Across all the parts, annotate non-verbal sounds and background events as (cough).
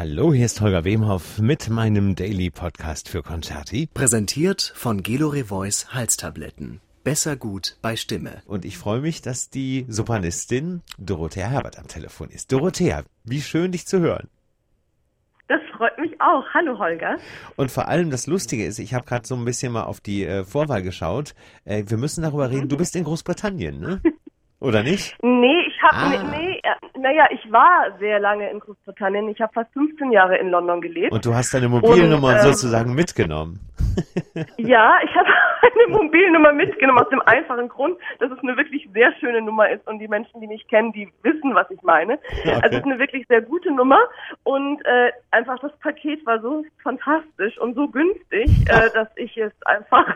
Hallo, hier ist Holger Wemhoff mit meinem Daily Podcast für Concerti. Präsentiert von Gelore Voice Halstabletten. Besser gut bei Stimme. Und ich freue mich, dass die Sopranistin Dorothea Herbert am Telefon ist. Dorothea, wie schön dich zu hören. Das freut mich auch. Hallo Holger. Und vor allem das Lustige ist, ich habe gerade so ein bisschen mal auf die äh, Vorwahl geschaut. Äh, wir müssen darüber reden. Du bist in Großbritannien, ne? (laughs) Oder nicht? Nee, ich habe, Ah. nee, nee, äh, naja, ich war sehr lange in Großbritannien. Ich habe fast 15 Jahre in London gelebt. Und du hast deine Mobilnummer Und, ähm, sozusagen mitgenommen. (laughs) (laughs) Ja, ich habe (laughs) eine Mobilnummer mitgenommen aus dem einfachen Grund, dass es eine wirklich sehr schöne Nummer ist und die Menschen, die mich kennen, die wissen, was ich meine. Okay. Also es ist eine wirklich sehr gute Nummer und äh, einfach das Paket war so fantastisch und so günstig, äh, dass ich es einfach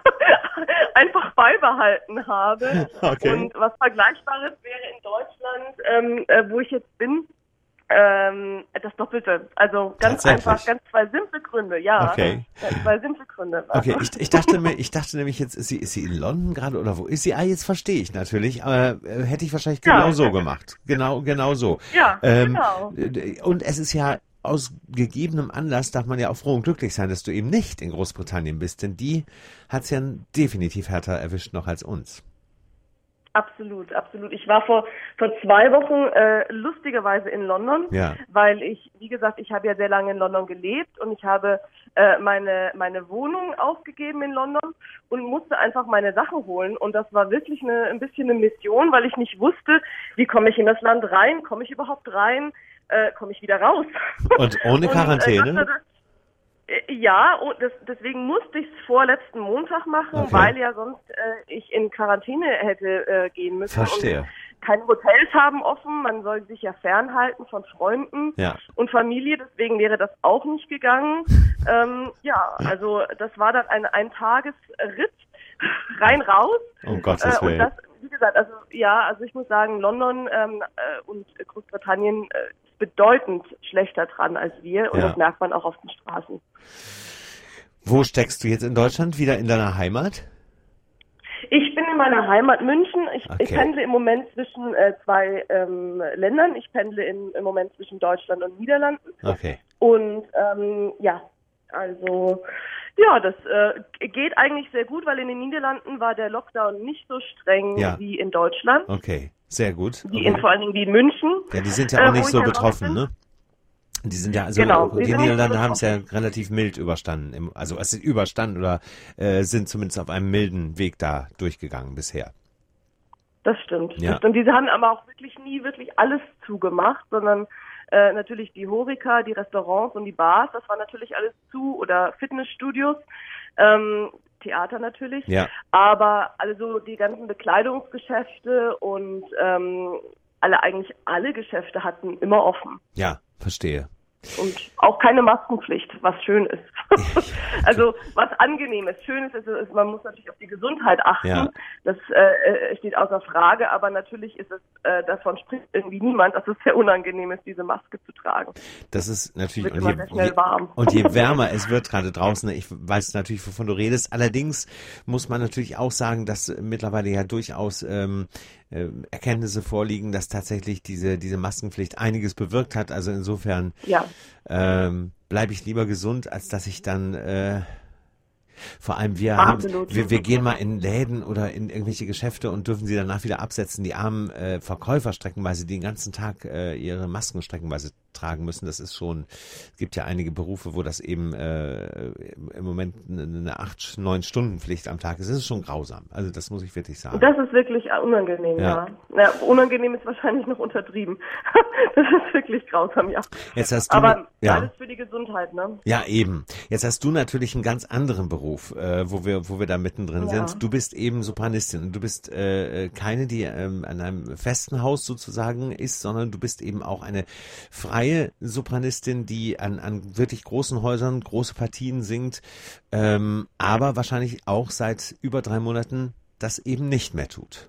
einfach beibehalten habe. Okay. Und was Vergleichbares wäre in Deutschland, ähm, äh, wo ich jetzt bin, ähm, das Doppelte. Also ganz einfach, ganz zwei simple Gründe, ja. Okay. Ja, Zwei simple Gründe. Okay, ich, ich dachte mir, ich dachte nämlich jetzt, ist sie, ist sie in London gerade oder wo ist sie? Ah, jetzt verstehe ich natürlich, aber äh, hätte ich wahrscheinlich Ja. genau so gemacht. Genau, genau so. Ja, Ähm, genau. äh, Und es ist ja aus gegebenem Anlass darf man ja auch froh und glücklich sein, dass du eben nicht in Großbritannien bist, denn die hat's ja definitiv härter erwischt noch als uns. Absolut, absolut. Ich war vor vor zwei Wochen äh, lustigerweise in London, Ja. weil ich, wie gesagt, ich habe ja sehr lange in London gelebt und ich habe äh, meine meine Wohnung aufgegeben in London und musste einfach meine Sachen holen und das war wirklich eine ein bisschen eine Mission, weil ich nicht wusste, wie komme ich in das Land rein, komme ich überhaupt rein, äh, komme ich wieder raus. Und ohne (laughs) Quarantäne? Dank- äh, Ja, und das, deswegen musste ich es vorletzten Montag machen, Okay. weil ja sonst äh, ich in Quarantäne hätte äh, gehen müssen. Verstehe. Und keine Hotels haben offen, man soll sich ja fernhalten von Freunden Ja. und Familie, deswegen wäre das auch nicht gegangen. (laughs) ähm, ja, also das war dann ein, ein Tagesritt (laughs) rein raus. Um Gottes Äh, Willen. das, wie gesagt, also ja, also ich muss sagen, London ähm, äh, und Großbritannien äh, bedeutend schlechter dran als wir und Ja. das merkt man auch auf den Straßen. Wo steckst du jetzt in Deutschland? Wieder in deiner Heimat? Ich bin in meiner Heimat München. Ich, Okay. ich pendle im Moment zwischen äh, zwei ähm, Ländern. Ich pendle in, im Moment zwischen Deutschland und Niederlanden. Okay. Und ähm, ja, also ja, das äh, geht eigentlich sehr gut, weil in den Niederlanden war der Lockdown nicht so streng Ja. wie in Deutschland, Okay. Sehr gut. in, Okay. vor allen Dingen wie in München. Ja, die sind ja äh, auch wo nicht ich so betroffen, ne? Die sind ja, also Genau, die die Niederlande haben es ja relativ mild überstanden. Im, also es ist überstanden oder äh, sind zumindest auf einem milden Weg da durchgegangen bisher. Das stimmt. Ja. Stimmt. Diese haben aber auch wirklich nie wirklich alles zugemacht, sondern äh, natürlich die Horeca, die Restaurants und die Bars, das war natürlich alles zu oder Fitnessstudios, ähm, Theater natürlich. Ja. Aber also die ganzen Bekleidungsgeschäfte und ähm, alle eigentlich alle Geschäfte hatten immer offen. Ja, verstehe. Und auch keine Maskenpflicht, was schön ist. (laughs) also was angenehm ist. Schön ist, ist, ist, man muss natürlich auf die Gesundheit achten. Ja. Das äh, steht außer Frage, aber natürlich ist es, äh, davon spricht irgendwie niemand, dass es sehr unangenehm ist, diese Maske zu tragen. Das ist natürlich und je, je, und je wärmer es wird gerade draußen, ich weiß natürlich, wovon du redest. Allerdings muss man natürlich auch sagen, dass mittlerweile ja durchaus ähm, äh, Erkenntnisse vorliegen, dass tatsächlich diese diese Maskenpflicht einiges bewirkt hat. Also insofern Ja. ähm, bleibe ich lieber gesund, als dass ich dann äh, vor allem wir haben, wir, wir gehen mal in Läden oder in irgendwelche Geschäfte und dürfen sie danach wieder absetzen. Die armen äh, Verkäufer streckenweise, die den ganzen Tag äh, ihre Masken streckenweise tragen müssen. Das ist schon, es gibt ja einige Berufe, wo das eben äh, im Moment eine, eine acht, neun Stunden Pflicht am Tag ist. Das ist schon grausam. Also das muss ich wirklich sagen. Das ist wirklich unangenehm, Ja. ja. ja. unangenehm ist wahrscheinlich noch untertrieben. (laughs) das ist wirklich grausam, ja. Jetzt hast du, Aber ja. alles für die Gesundheit, ne? Ja, eben. Jetzt hast du natürlich einen ganz anderen Beruf, äh, wo wir, wo wir da mittendrin Ja. sind. Du bist eben Sopranistin und du bist äh, keine, die ähm, an einem festen Haus sozusagen ist, sondern du bist eben auch eine freie Sopranistin, die an, an wirklich großen Häusern große Partien singt, ähm, aber wahrscheinlich auch seit über drei Monaten das eben nicht mehr tut.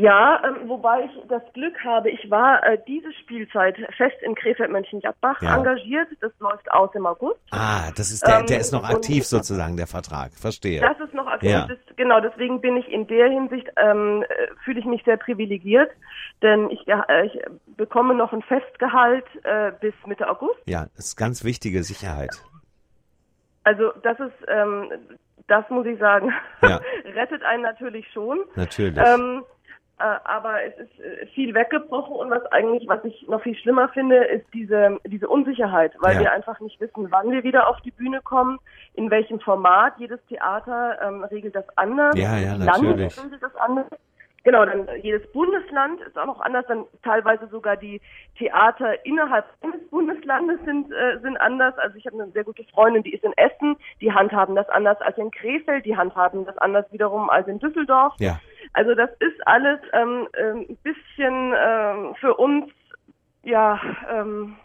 Ja, ähm, wobei ich das Glück habe, ich war äh, diese Spielzeit fest in Krefeld-Mönchengladbach Ja. engagiert. Das läuft aus im August. Ah, das ist der, Ähm, der ist noch aktiv sozusagen, der Vertrag. Verstehe. Das ist noch aktiv. Ja. Das, genau, deswegen bin ich in der Hinsicht, ähm, äh, fühle ich mich sehr privilegiert, denn ich, äh, ich bekomme noch ein Festgehalt äh, bis Mitte August. Ja, das ist ganz wichtige Sicherheit. Also das ist, ähm, das muss ich sagen, Ja. (laughs) rettet einen natürlich schon. Natürlich. Ähm, äh, aber es ist äh, viel weggebrochen und was eigentlich, was ich noch viel schlimmer finde, ist diese, diese Unsicherheit, weil Ja. wir einfach nicht wissen, wann wir wieder auf die Bühne kommen, in welchem Format. Jedes Theater ähm, regelt das anders. Ja, ja, Jedes natürlich. Land regelt das anders. Genau, dann äh, jedes Bundesland ist auch noch anders, dann teilweise sogar die Theater innerhalb eines Bundeslandes sind, äh, sind anders. Also ich habe eine sehr gute Freundin, die ist in Essen, die handhaben das anders als in Krefeld, die handhaben das anders wiederum als in Düsseldorf. ja. Also das ist alles ähm, ähm, ein bisschen ähm, für uns, ja, ähm,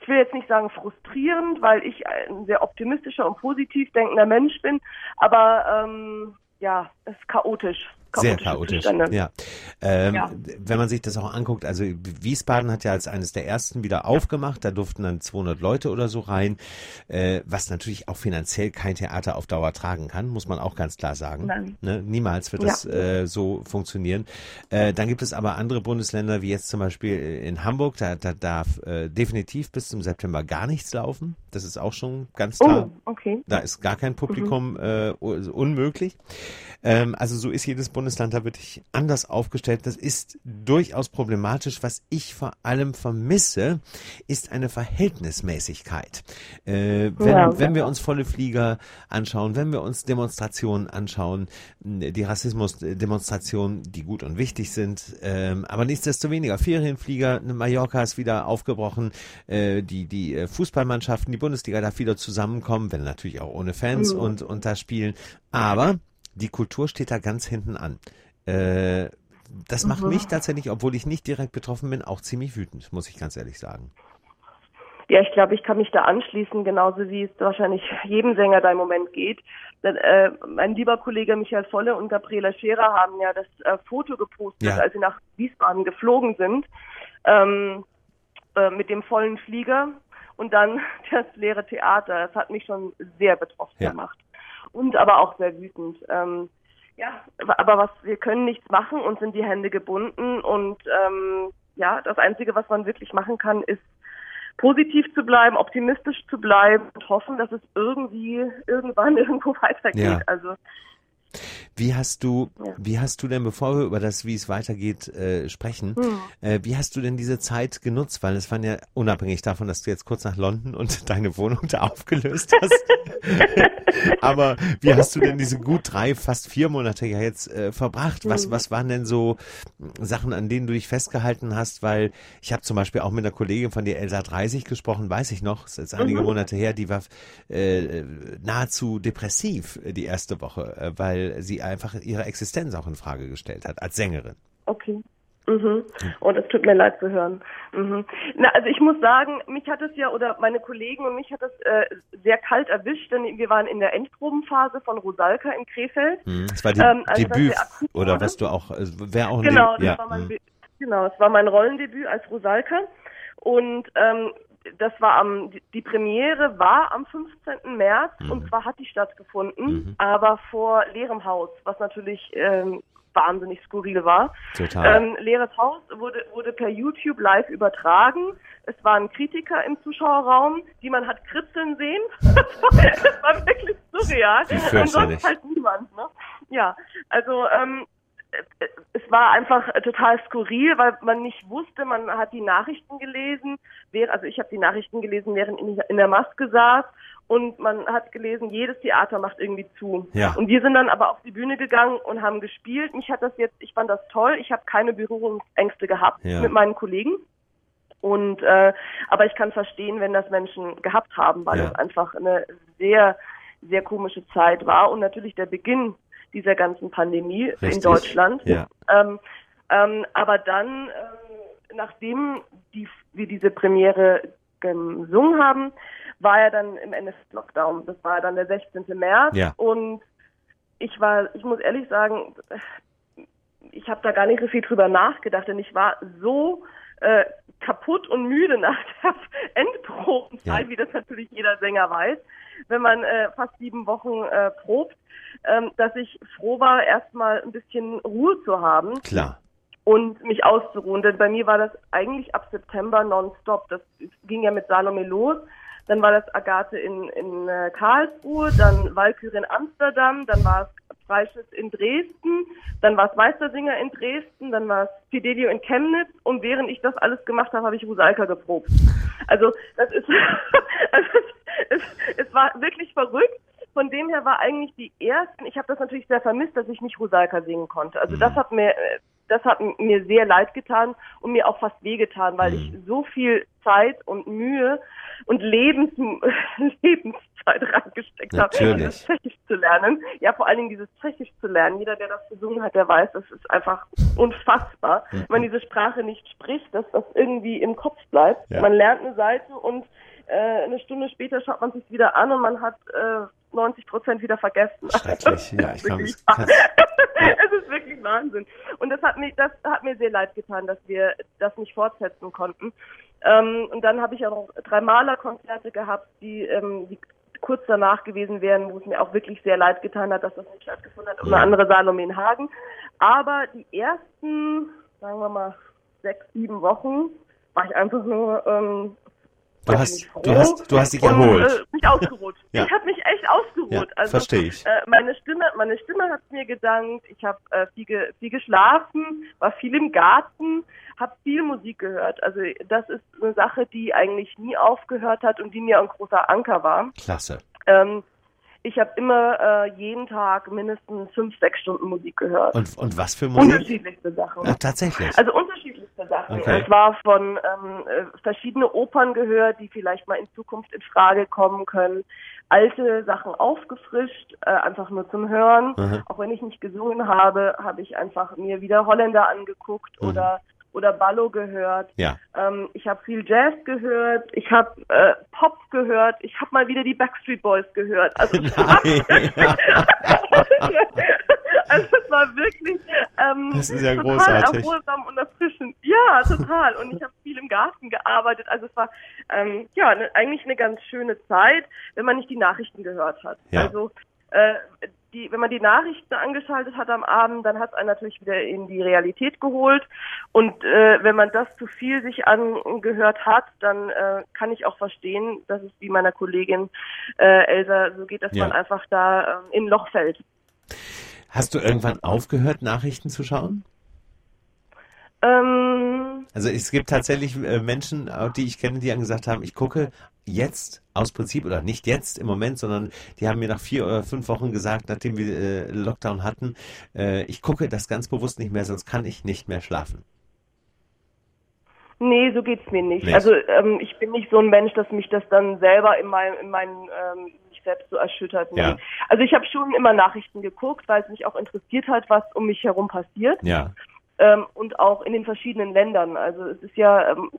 ich will jetzt nicht sagen frustrierend, weil ich ein sehr optimistischer und positiv denkender Mensch bin, aber ähm, ja, es ist chaotisch. Sehr chaotisch. Zustände. Ja. Ähm, Ja. Wenn man sich das auch anguckt, also Wiesbaden hat ja als eines der ersten wieder aufgemacht, da durften dann 200 Leute oder so rein, äh, was natürlich auch finanziell kein Theater auf Dauer tragen kann, muss man auch ganz klar sagen. Nein. Ne? Niemals wird Ja. das äh, so funktionieren. Äh, dann gibt es aber andere Bundesländer, wie jetzt zum Beispiel in Hamburg, da, da darf äh, definitiv bis zum September gar nichts laufen. Das ist auch schon ganz klar. Oh, okay. Da ist gar kein Publikum äh, unmöglich. Ähm, also so ist jedes Bundesland da wirklich anders aufgestellt. Das ist durchaus problematisch. Was ich vor allem vermisse, ist eine Verhältnismäßigkeit. Äh, wenn, Ja. wenn wir uns volle Flieger anschauen, wenn wir uns Demonstrationen anschauen, die Rassismusdemonstrationen, die gut und wichtig sind, ähm, aber nichtsdestoweniger Ferienflieger, Mallorca ist wieder aufgebrochen, äh, die die äh, Fußballmannschaften, die Bundesliga darf wieder zusammenkommen, wenn natürlich auch ohne Fans Mhm. und und da spielen, aber die Kultur steht da ganz hinten an. Äh, das macht Mhm. mich tatsächlich, obwohl ich nicht direkt betroffen bin, auch ziemlich wütend, muss ich ganz ehrlich sagen. Ja, ich glaube, ich kann mich da anschließen, genauso wie es wahrscheinlich jedem Sänger da im Moment geht. Denn, äh, mein lieber Kollege Michael Volle und Gabriela Scherer haben ja das äh, Foto gepostet, Ja. als sie nach Wiesbaden geflogen sind, ähm, äh, mit dem vollen Flieger und dann (laughs) das leere Theater. Das hat mich schon sehr betroffen Ja. gemacht. Und aber auch sehr wütend. Ähm, ja, aber was wir können nichts machen, uns sind die Hände gebunden und ähm, ja, das Einzige, was man wirklich machen kann, ist positiv zu bleiben, optimistisch zu bleiben und hoffen, dass es irgendwie irgendwann (laughs) irgendwo weitergeht. Ja. Also Wie hast du, Ja. wie hast du denn, bevor wir über das, wie es weitergeht, äh, sprechen, Hm. äh, wie hast du denn diese Zeit genutzt? Weil es waren ja unabhängig davon, dass du jetzt kurz nach London und (laughs) deine Wohnung da aufgelöst hast. (laughs) Aber wie hast du denn diese gut drei, fast vier Monate ja jetzt äh, verbracht? Was, Hm. was waren denn so Sachen, an denen du dich festgehalten hast? Weil ich habe zum Beispiel auch mit einer Kollegin von dir, Elsa 30, gesprochen, weiß ich noch, ist jetzt einige Mhm. Monate her, die war äh, nahezu depressiv äh, die erste Woche, äh, weil sie einfach ihre Existenz auch in Frage gestellt hat als Sängerin. Okay. Mhm. Und es tut mir leid zu hören. Mhm. Na, also ich muss sagen, mich hat es ja oder meine Kollegen und mich hat es äh, sehr kalt erwischt, denn wir waren in der Endprobenphase von Rosalka in Krefeld. Mhm. Das war die Ähm, als das Debüt oder was du auch, äh, wäre auch ein Genau, Debüt. das ja. war mein mhm. Genau, es war mein Rollendebüt als Rosalka und ähm, das war am die- Premiere war am 15. März Mhm. und zwar hat die stattgefunden, Mhm. aber vor leerem Haus, was natürlich ähm, wahnsinnig skurril war. Total. Ähm, leeres Haus wurde, wurde per YouTube live übertragen. Es waren Kritiker im Zuschauerraum, die man hat kritzeln sehen. (laughs) das war wirklich surreal. Und sonst halt niemand. Ne? Ja, also ähm, äh, es war einfach äh, total skurril, weil man nicht wusste, man hat die Nachrichten gelesen, also ich habe die Nachrichten gelesen, während ich in der Maske saß und man hat gelesen, jedes Theater macht irgendwie zu. Ja. Und wir sind dann aber auf die Bühne gegangen und haben gespielt. Mich hat das jetzt, ich fand das toll, ich habe keine Berührungsängste gehabt Ja. mit meinen Kollegen. Und äh, aber ich kann verstehen, wenn das Menschen gehabt haben, weil Ja. es einfach eine sehr, sehr komische Zeit war und natürlich der Beginn dieser ganzen Pandemie in Richtig. Deutschland. Ja. Ähm, ähm, aber dann, ähm, nachdem die, wir diese Premiere gesungen haben, war ja dann im Endeffekt Lockdown. Das war dann der 16. März Ja. und ich war, ich muss ehrlich sagen, ich habe da gar nicht so viel drüber nachgedacht, denn ich war so äh, kaputt und müde (laughs) nach der Endprobenzeit, Ja. wie das natürlich jeder Sänger weiß, wenn man äh, fast sieben Wochen äh, probt, ähm, dass ich froh war, erstmal ein bisschen Ruhe zu haben. Klar. und mich auszuruhen. Denn bei mir war das eigentlich ab September nonstop. Das ging ja mit Salome los. Dann war das Agathe in, in äh, Karlsruhe, dann Walküre in Amsterdam, dann war es Freischiss in Dresden, dann war es Meistersinger in Dresden, dann war es Fidelio in Chemnitz und während ich das alles gemacht habe, habe ich Rusalka geprobt. Also das ist, war wirklich verrückt. Von dem her war eigentlich die ersten, ich habe das natürlich sehr vermisst, dass ich nicht Rusalka singen konnte. Also das hat mir das hat mir sehr leid getan und mir auch fast wehgetan, weil ich so viel Zeit und Mühe und Lebens (laughs) Lebenszeit reingesteckt habe, dieses Tschechisch zu lernen. Ja, vor allen Dingen dieses Tschechisch zu lernen. Jeder, der das gesungen hat, der weiß, das ist einfach unfassbar. Wenn man diese Sprache nicht spricht, dass das irgendwie im Kopf bleibt. Ja. Man lernt eine Seite und äh, eine Stunde später schaut man sich wieder an und man hat äh, 90 Prozent wieder vergessen. Schrecklich, ja, (laughs) ich glaube, es, (laughs) es ist wirklich Wahnsinn. Und das hat mir, das hat mir sehr leid getan, dass wir das nicht fortsetzen konnten. Ähm, und dann habe ich auch noch drei Malerkonzerte gehabt, die, ähm, die kurz danach gewesen wären, wo es mir auch wirklich sehr leid getan hat, dass das nicht stattgefunden hat. Und eine andere Salome in Hagen. Aber die ersten, sagen wir mal, sechs, sieben Wochen war ich einfach nur ähm, Du hast, du hast, du hast dich erholt. Und, äh, mich ausgeruht. ja. Ich habe mich echt ausgeruht. Ja, also, verstehe ich. Äh, meine Stimme, meine Stimme hat mir gedankt. Ich habe äh, viel, ge, viel geschlafen, war viel im Garten, habe viel Musik gehört. Also das ist eine Sache, die eigentlich nie aufgehört hat und die mir ein großer Anker war. Klasse. Ähm, ich habe immer äh, jeden Tag mindestens fünf, sechs Stunden Musik gehört. Und, und was für Musik? Unterschiedlichste Sachen. Ja, tatsächlich. Also unterschiedlichste Sachen. Okay. Es war von ähm, äh, verschiedene Opern gehört, die vielleicht mal in Zukunft in Frage kommen können. Alte Sachen aufgefrischt, äh, einfach nur zum Hören. Mhm. Auch wenn ich nicht gesungen habe, habe ich einfach mir wieder Holländer angeguckt mhm. oder oder Ballo gehört. Ja. Ähm, ich habe viel Jazz gehört. Ich habe äh, Pop gehört. Ich habe mal wieder die Backstreet Boys gehört. Also, (laughs) (laughs) also es war wirklich ähm, das ist ja total großartig. erholsam und erfrischend. Ja, total. Und ich habe viel im Garten gearbeitet. Also es war ähm, ja ne, eigentlich eine ganz schöne Zeit, wenn man nicht die Nachrichten gehört hat. Ja. Also äh, die, wenn man die Nachrichten angeschaltet hat am Abend, dann hat es einen natürlich wieder in die Realität geholt. Und äh, wenn man das zu viel sich angehört hat, dann äh, kann ich auch verstehen, dass es wie meiner Kollegin äh, Elsa so geht, dass ja. man einfach da äh, in ein Loch fällt. Hast du irgendwann aufgehört, Nachrichten zu schauen? Ähm, also es gibt tatsächlich äh, Menschen, die ich kenne, die dann gesagt haben, ich gucke jetzt aus Prinzip oder nicht jetzt im Moment, sondern die haben mir nach vier oder fünf Wochen gesagt, nachdem wir äh, Lockdown hatten, äh, ich gucke das ganz bewusst nicht mehr, sonst kann ich nicht mehr schlafen. Nee, so geht's mir nicht. nicht. Also ähm, ich bin nicht so ein Mensch, dass mich das dann selber in meinem in meinen ähm, mich selbst so erschüttert. Nee. Ja. Also ich habe schon immer Nachrichten geguckt, weil es mich auch interessiert hat, was um mich herum passiert. Ja. Ähm, und auch in den verschiedenen Ländern. Also es ist ja ähm,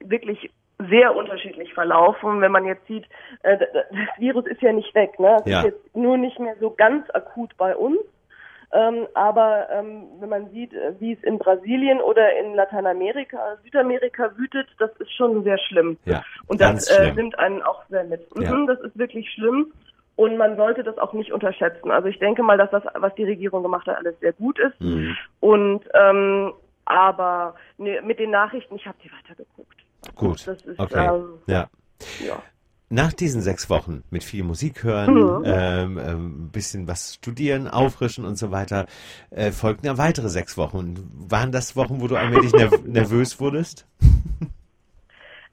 wirklich sehr unterschiedlich verlaufen. Wenn man jetzt sieht, äh, das Virus ist ja nicht weg, ne? Es ja. ist jetzt nur nicht mehr so ganz akut bei uns. Ähm, aber ähm, wenn man sieht, äh, wie es in Brasilien oder in Lateinamerika, Südamerika wütet, das ist schon sehr schlimm. Ja, Und das äh, nimmt einen auch sehr mit. Ja. Mhm, das ist wirklich schlimm. Und man sollte das auch nicht unterschätzen. Also ich denke mal, dass das, was die Regierung gemacht hat, alles sehr gut ist. Mhm. Und ähm, aber ne, mit den Nachrichten, ich habe die weitergeguckt. Gut. Das ist, okay. Ähm, ja. ja. Nach diesen sechs Wochen mit viel Musik hören, Mhm. ähm, ähm, bisschen was studieren, auffrischen und so weiter, äh, folgten ja weitere sechs Wochen. Waren das Wochen, wo du allmählich nerv (laughs) nervös wurdest?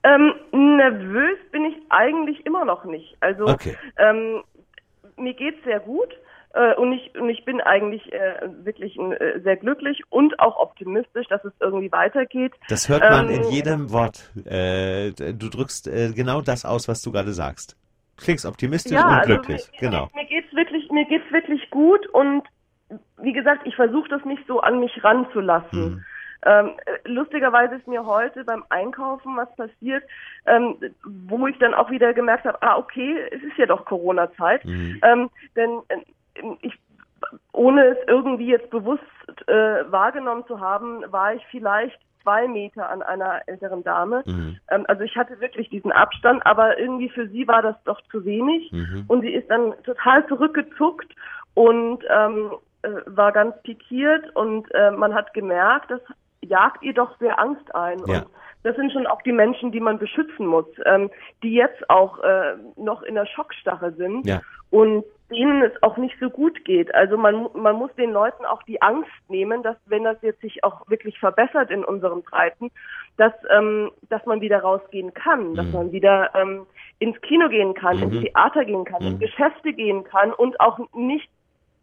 Ähm, nervös bin ich eigentlich immer noch nicht. Also Okay. ähm, mir geht's sehr gut äh, und ich und ich bin eigentlich äh, wirklich äh, sehr glücklich und auch optimistisch, dass es irgendwie weitergeht. Das hört man Ähm, in jedem Wort. Äh, du drückst äh, genau das aus, was du gerade sagst. Klingst optimistisch Ja, und also glücklich. Mir, genau. mir geht's wirklich, mir geht's wirklich gut und wie gesagt, ich versuche das nicht so an mich ranzulassen. Mhm. Ähm, äh, lustigerweise ist mir heute beim Einkaufen was passiert, ähm, wo ich dann auch wieder gemerkt habe, ah okay, es ist ja doch Corona-Zeit, Mhm. ähm, denn äh, ich ohne es irgendwie jetzt bewusst äh, wahrgenommen zu haben, war ich vielleicht zwei Meter an einer älteren Dame. Mhm. Ähm, also ich hatte wirklich diesen Abstand, aber irgendwie für sie war das doch zu wenig. Mhm. Und sie ist dann total zurückgezuckt und ähm, äh, war ganz pikiert und äh, man hat gemerkt, dass jagt ihr doch sehr Angst ein. Ja. Und das sind schon auch die Menschen, die man beschützen muss, ähm, die jetzt auch äh, noch in der Schockstarre sind Ja. und denen es auch nicht so gut geht. Also man, man muss den Leuten auch die Angst nehmen, dass wenn das jetzt sich auch wirklich verbessert in unseren Breiten, dass, ähm, dass man wieder rausgehen kann, dass man wieder ähm, ins Kino gehen kann, ins Theater gehen kann, in Geschäfte gehen kann und auch nicht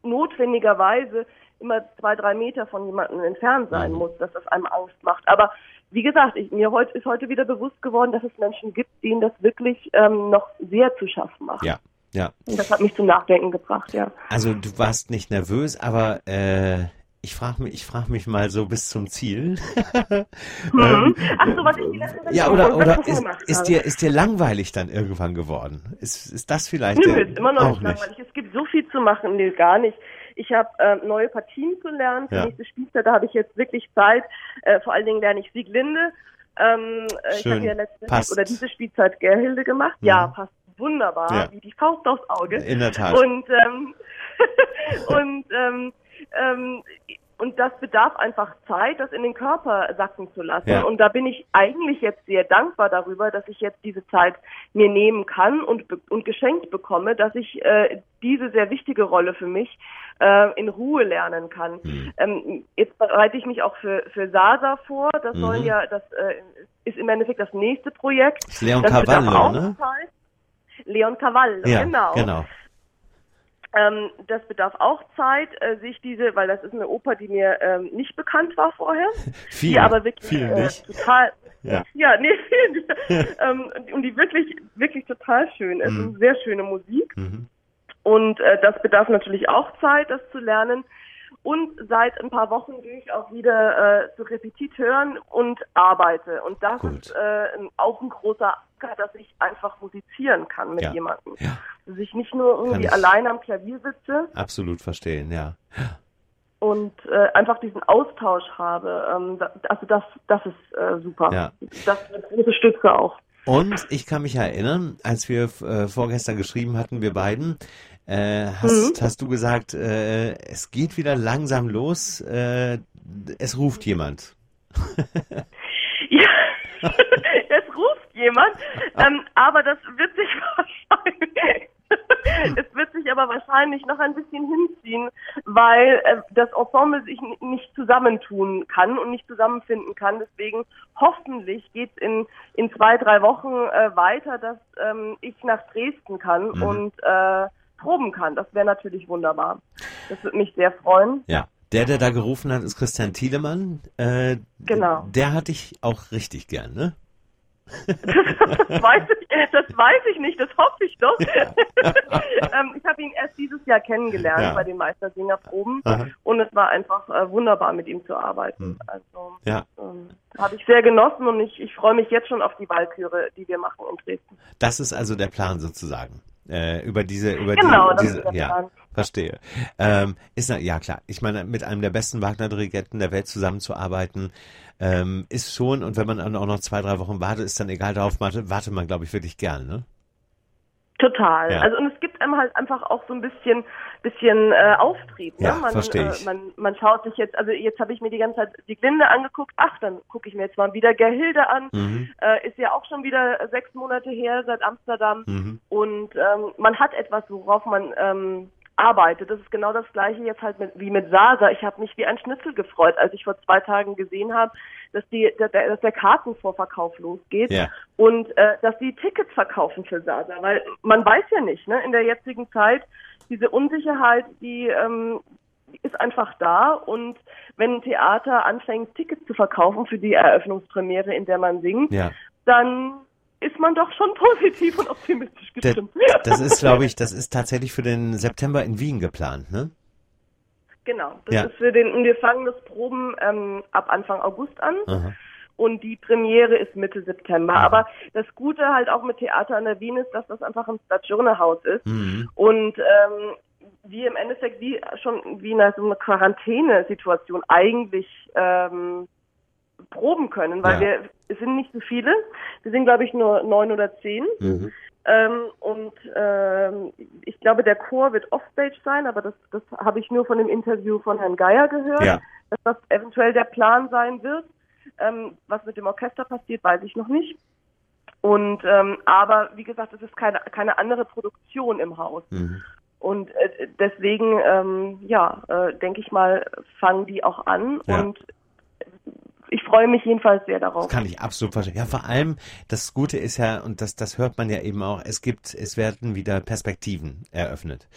notwendigerweise immer zwei, drei Meter von jemandem entfernt sein muss, dass das einem Angst macht. Aber wie gesagt, ich, mir heute ist heute wieder bewusst geworden, dass es Menschen gibt, denen das wirklich ähm, noch sehr zu schaffen macht. Ja, ja. Und das hat mich zum Nachdenken gebracht, ja. Also du warst nicht nervös, aber äh, ich frage mich, ich frage mich mal so bis zum Ziel. (laughs) Mhm. Ach so, was ich die letzte Ja, oder, oder ist, ist dir ist dir langweilig dann irgendwann geworden? Ist ist das vielleicht Nö, der, ist immer noch nicht langweilig. Es gibt so viel zu machen. Nee, gar nicht. Ich habe äh, neue Partien zu lernen für Ja. nächste Spielzeit. Da habe ich jetzt wirklich Zeit. Äh, vor allen Dingen lerne ich Sieglinde. Ähm, äh, ich Schön. habe ja letzte Passt. oder diese Spielzeit Gerhilde gemacht. Ja, passt wunderbar, Ja. wie die Faust aufs Auge. In der Tat. Und ähm, (laughs) und ähm, ähm, und das bedarf einfach Zeit, das in den Körper sacken zu lassen. Ja. Und da bin ich eigentlich jetzt sehr dankbar darüber, dass ich jetzt diese Zeit mir nehmen kann und, und geschenkt bekomme, dass ich äh, diese sehr wichtige Rolle für mich äh, in Ruhe lernen kann. Hm. Ähm, jetzt bereite ich mich auch für, für Sasa vor. Das soll Mhm. ja, das äh, ist im Endeffekt das nächste Projekt. ist Leon Das Cavallo, ne? Zeit. Leon Cavallo, Ja, genau. genau. Ähm, das bedarf auch Zeit, äh, sich diese, weil das ist eine Oper, die mir ähm, nicht bekannt war vorher, (laughs) Viel, die aber wirklich viel äh, nicht. total, (laughs) Ja. ja, nee, (laughs) viel ähm, und die wirklich, wirklich total schön ist. Mhm. Sehr schöne Musik. Mhm. Und äh, das bedarf natürlich auch Zeit, das zu lernen. Und seit ein paar Wochen gehe ich auch wieder äh, zu Repetiteuren und arbeite. Und das Gut. ist äh, auch ein großer Anker, dass ich einfach musizieren kann mit Ja. jemandem. Ja, Dass ich nicht nur irgendwie allein am Klavier sitze absolut verstehen, ja. und äh, einfach diesen Austausch habe. Ähm, da, also das, das ist äh, super. Ja. Das ist eine große Stütze auch. Und ich kann mich erinnern, als wir äh, vorgestern geschrieben hatten, wir beiden, äh, hast, Mhm. hast du gesagt, äh, es geht wieder langsam los, äh, es ruft jemand. (laughs) (laughs) Ja, (laughs) jemand, ähm, aber das wird sich (laughs) wahrscheinlich, es wird sich aber wahrscheinlich noch ein bisschen hinziehen, weil äh, das Ensemble sich nicht zusammentun kann und nicht zusammenfinden kann. Deswegen hoffentlich geht es in, in zwei, drei Wochen äh, weiter, dass ähm, ich nach Dresden kann Mhm. und äh, proben kann. Das wäre natürlich wunderbar. Das würde mich sehr freuen. Ja. Der, der da gerufen hat, ist Christian Thielemann. Äh, Genau. Der hatte ich auch richtig gern, ne? Das weiß ich, das weiß ich nicht, das hoffe ich doch. (laughs) ähm, ich habe ihn erst dieses Jahr kennengelernt Ja. bei den Meistersingerproben Aha. und es war einfach äh, wunderbar, mit ihm zu arbeiten. Hm. Also Ja. ähm, habe ich sehr genossen und ich, ich freue mich jetzt schon auf die Walküre, die wir machen in Dresden. Das ist also der Plan sozusagen. Äh, über diese, über Genau, die, diese, ja, Plan. verstehe. Ähm, ist ja klar. Ich meine, mit einem der besten Wagner-Dirigenten der Welt zusammenzuarbeiten, ähm, ist schon, und wenn man dann auch noch zwei, drei Wochen wartet, ist dann egal, darauf warte, warte man, glaube ich, wirklich gern, ne? Total. Ja. Also und es gibt einem halt einfach auch so ein bisschen bisschen äh, Auftrieb. Ne? Ja, man, verstehe ich. Äh, man, man schaut sich jetzt, also jetzt habe ich mir die ganze Zeit die Glinde angeguckt. Ach, dann gucke ich mir jetzt mal wieder Gerhilde an. Mhm. Äh, ist ja auch schon wieder sechs Monate her seit Amsterdam. Mhm. Und ähm, man hat etwas, worauf man ähm, arbeitet. Das ist genau das gleiche jetzt halt mit, wie mit Sasa. Ich habe mich wie ein Schnitzel gefreut, als ich vor zwei Tagen gesehen habe, dass die, dass der, dass der Kartenvorverkauf losgeht Ja. und äh, dass die Tickets verkaufen für Sasa, weil man weiß ja nicht, ne, in der jetzigen Zeit diese Unsicherheit, die ähm, ist einfach da und wenn ein Theater anfängt Tickets zu verkaufen für die Eröffnungspremiere, in der man singt, Ja. dann ist man doch schon (laughs) positiv und optimistisch gestimmt. das ist, glaube ich, das ist tatsächlich für den September in Wien geplant, ne? Genau, das Ja. ist für den, und wir fangen das Proben ähm, ab Anfang August an Aha. und die Premiere ist Mitte September. Mhm. Aber das Gute halt auch mit Theater an der Wien ist, dass das einfach ein Stagione-Haus ist Mhm. und ähm, wir im Endeffekt wie schon wie in so einer Quarantänesituation eigentlich ähm, proben können, weil Ja. wir es sind nicht so viele. Wir sind, glaube ich, nur neun oder zehn. Mhm. Ähm, und ähm, ich glaube, der Chor wird Offstage sein, aber das, das habe ich nur von dem Interview von Herrn Geier gehört, Ja. dass das eventuell der Plan sein wird. Ähm, was mit dem Orchester passiert, weiß ich noch nicht. Und ähm, aber wie gesagt, es ist keine keine andere Produktion im Haus. Mhm. Und äh, deswegen, ähm, ja, äh, denke ich mal, fangen die auch an. Ja. Und ich freue mich jedenfalls sehr Das darauf. kann ich absolut verstehen. Ja, vor allem das Gute ist ja, und das, das hört man ja eben auch, es gibt, es werden wieder Perspektiven eröffnet.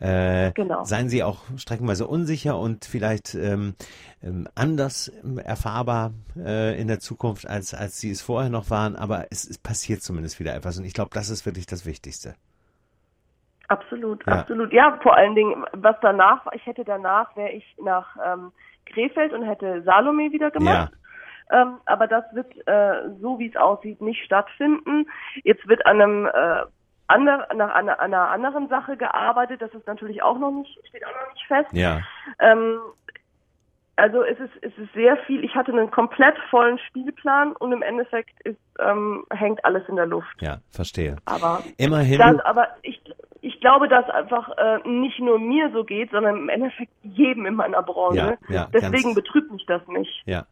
Äh, Genau. Seien Sie auch streckenweise unsicher und vielleicht ähm, ähm, anders ähm, erfahrbar äh, in der Zukunft, als, als Sie es vorher noch waren, aber es, es passiert zumindest wieder etwas und ich glaube, das ist wirklich das Wichtigste. Absolut, Ja. absolut. Ja, vor allen Dingen, was danach ich hätte danach, wäre ich nach ähm, Krefeld und hätte Salome wieder gemacht. Ähm, aber das wird, äh, so wie es aussieht, nicht stattfinden. Jetzt wird an einem äh, ander, nach einer, einer anderen Sache gearbeitet. Das ist natürlich auch noch nicht, steht auch noch nicht fest. Ja, Ähm, also es ist, es ist sehr viel. Ich hatte einen komplett vollen Spielplan und im Endeffekt ist, ähm, hängt alles in der Luft. ja, verstehe. Aber Immerhin. das, aber ich, ich glaube, dass einfach äh, nicht nur mir so geht, sondern im Endeffekt jedem in meiner Branche. Ja, ja, Deswegen betrübt mich das nicht. Ja,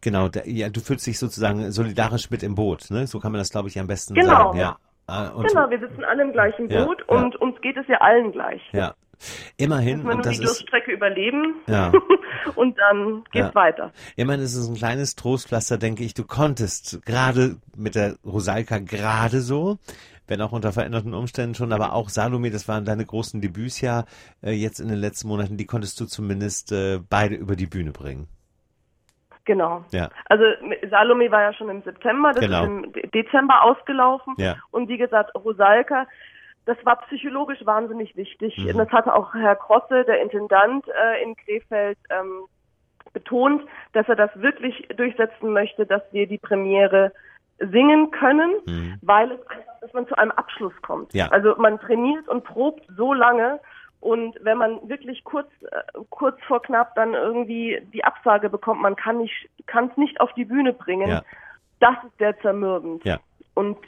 genau. Da, ja, du fühlst dich sozusagen solidarisch mit im Boot, ne? So kann man das, glaube ich, am besten Genau. sagen. Ja. Ah, Und Genau, wir sitzen alle im gleichen Ja, Boot ja. und uns geht es ja allen gleich. Ja. Immerhin, Müssen wir nur das die Durststrecke überleben Ja. (laughs) und dann geht's Ja. weiter. immerhin ist es ein kleines Trostpflaster, denke ich. Du konntest gerade mit der Rosalka gerade so, wenn auch unter veränderten Umständen schon, aber auch Salome, das waren deine großen Debüts ja äh, jetzt in den letzten Monaten, die konntest du zumindest äh, beide über die Bühne bringen. Genau. Ja, Also Salome war ja schon im September, das Genau. ist im De- Dezember ausgelaufen. ja, Und wie gesagt, Rosalka, das war psychologisch wahnsinnig wichtig. Mhm. Das hatte auch Herr Krosse, der Intendant äh, in Krefeld, ähm, betont, dass er das wirklich durchsetzen möchte, dass wir die Premiere singen können, Mhm. weil es einfach, dass man zu einem Abschluss kommt. Ja. Also man trainiert und probt so lange und wenn man wirklich kurz äh, kurz vor knapp dann irgendwie die Absage bekommt, man kann nicht kann es nicht auf die Bühne bringen, Ja. das ist sehr zermürbend. Ja. Und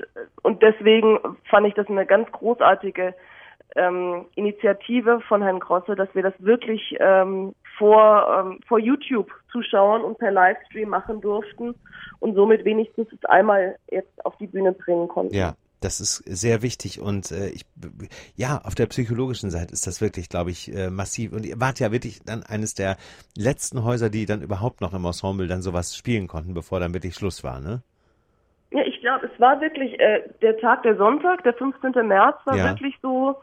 und deswegen fand ich das eine ganz großartige ähm, Initiative von Herrn Grosse, dass wir das wirklich ähm, vor, ähm, vor YouTube-Zuschauern und per Livestream machen durften und somit wenigstens es einmal jetzt auf die Bühne bringen konnten. Ja, das ist sehr wichtig und äh, ich ja auf der psychologischen Seite ist das wirklich, glaube ich, äh, massiv und ihr wart ja wirklich dann eines der letzten Häuser, die dann überhaupt noch im Ensemble dann sowas spielen konnten, bevor dann wirklich Schluss war, ne? Ja, ich glaube, es war wirklich äh, der Tag, der Sonntag, der 15. März war Ja. wirklich so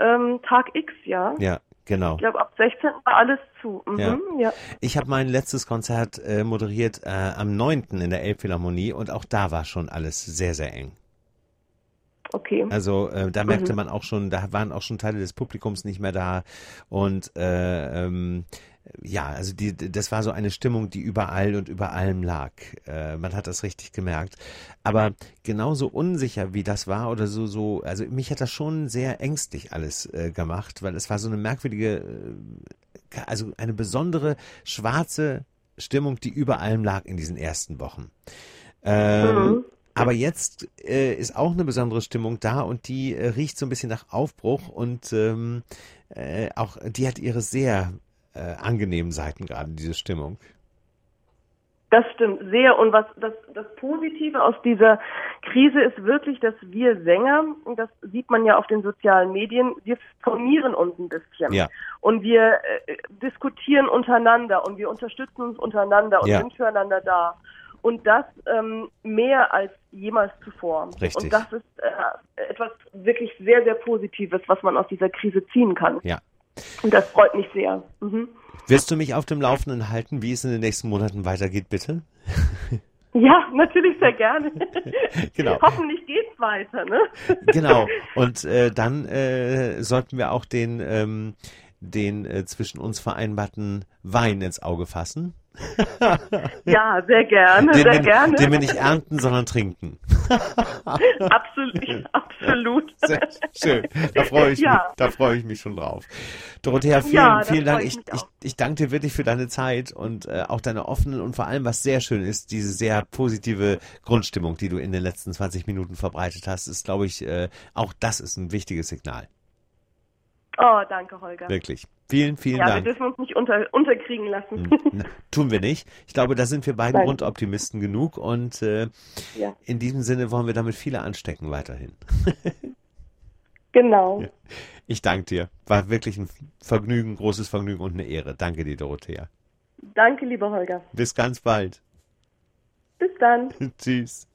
ähm, Tag X, ja. Ja, genau. Ich glaube, ab 16. war alles zu. Mhm, Ja. ja. Ich habe mein letztes Konzert äh, moderiert äh, am 9. in der Elbphilharmonie und auch da war schon alles sehr, sehr eng. Okay. Also äh, da merkte Mhm. man auch schon, da waren auch schon Teile des Publikums nicht mehr da und äh, ähm, ja, also die, das war so eine Stimmung, die überall und über allem lag. Äh, man hat das richtig gemerkt. Aber genauso unsicher wie das war oder so, so, also mich hat das schon sehr ängstlich alles äh, gemacht, weil es war so eine merkwürdige, äh, also eine besondere schwarze Stimmung, die über allem lag in diesen ersten Wochen. Ähm, Mhm. aber jetzt äh, ist auch eine besondere Stimmung da und die äh, riecht so ein bisschen nach Aufbruch und ähm, äh, auch die hat ihre sehr äh, angenehmen Seiten gerade, diese Stimmung. Das stimmt sehr. Und was das, das Positive aus dieser Krise ist wirklich, dass wir Sänger, und das sieht man ja auf den sozialen Medien, wir formieren uns ein bisschen. Ja. Und wir äh, diskutieren untereinander und wir unterstützen uns untereinander und Ja. sind füreinander da. Und das ähm, mehr als jemals zuvor. Richtig. Und das ist äh, etwas wirklich sehr, sehr Positives, was man aus dieser Krise ziehen kann. Ja. Und das freut mich sehr. Mhm. Wirst du mich auf dem Laufenden halten, wie es in den nächsten Monaten weitergeht, bitte? (laughs) Ja, natürlich sehr gerne. (laughs) Genau. Hoffentlich geht's weiter, ne? (laughs) Genau. Und äh, dann äh, sollten wir auch den, ähm, den äh, zwischen uns vereinbarten Wein ins Auge fassen. Ja, sehr gerne, Den, sehr wir- gerne. den wir nicht ernten, sondern trinken. (laughs) absolut, absolut. Sehr schön. Da freue ich, Ja. mich, da freue ich mich schon drauf. Dorothea, vielen, Ja, vielen Dank. ich Ich, ich danke dir wirklich für deine Zeit und äh, auch deine offenen und vor allem, was sehr schön ist, diese sehr positive Grundstimmung, die du in den letzten 20 Minuten verbreitet hast, ist, glaube ich, äh, auch das ist ein wichtiges Signal. Oh, danke, Holger. Wirklich. Vielen, vielen Ja, wir Dank. dürfen uns nicht unter, unterkriegen lassen. Na, Tun wir nicht. Ich glaube, da sind wir beiden Nein. Grundoptimisten genug und äh, Ja. in diesem Sinne wollen wir damit viele anstecken weiterhin. (laughs) Genau. Ja. Ich danke dir. War wirklich ein Vergnügen, großes Vergnügen und eine Ehre. Danke dir, Dorothea. Danke, lieber Holger. Bis ganz bald. Bis dann. (laughs) Tschüss.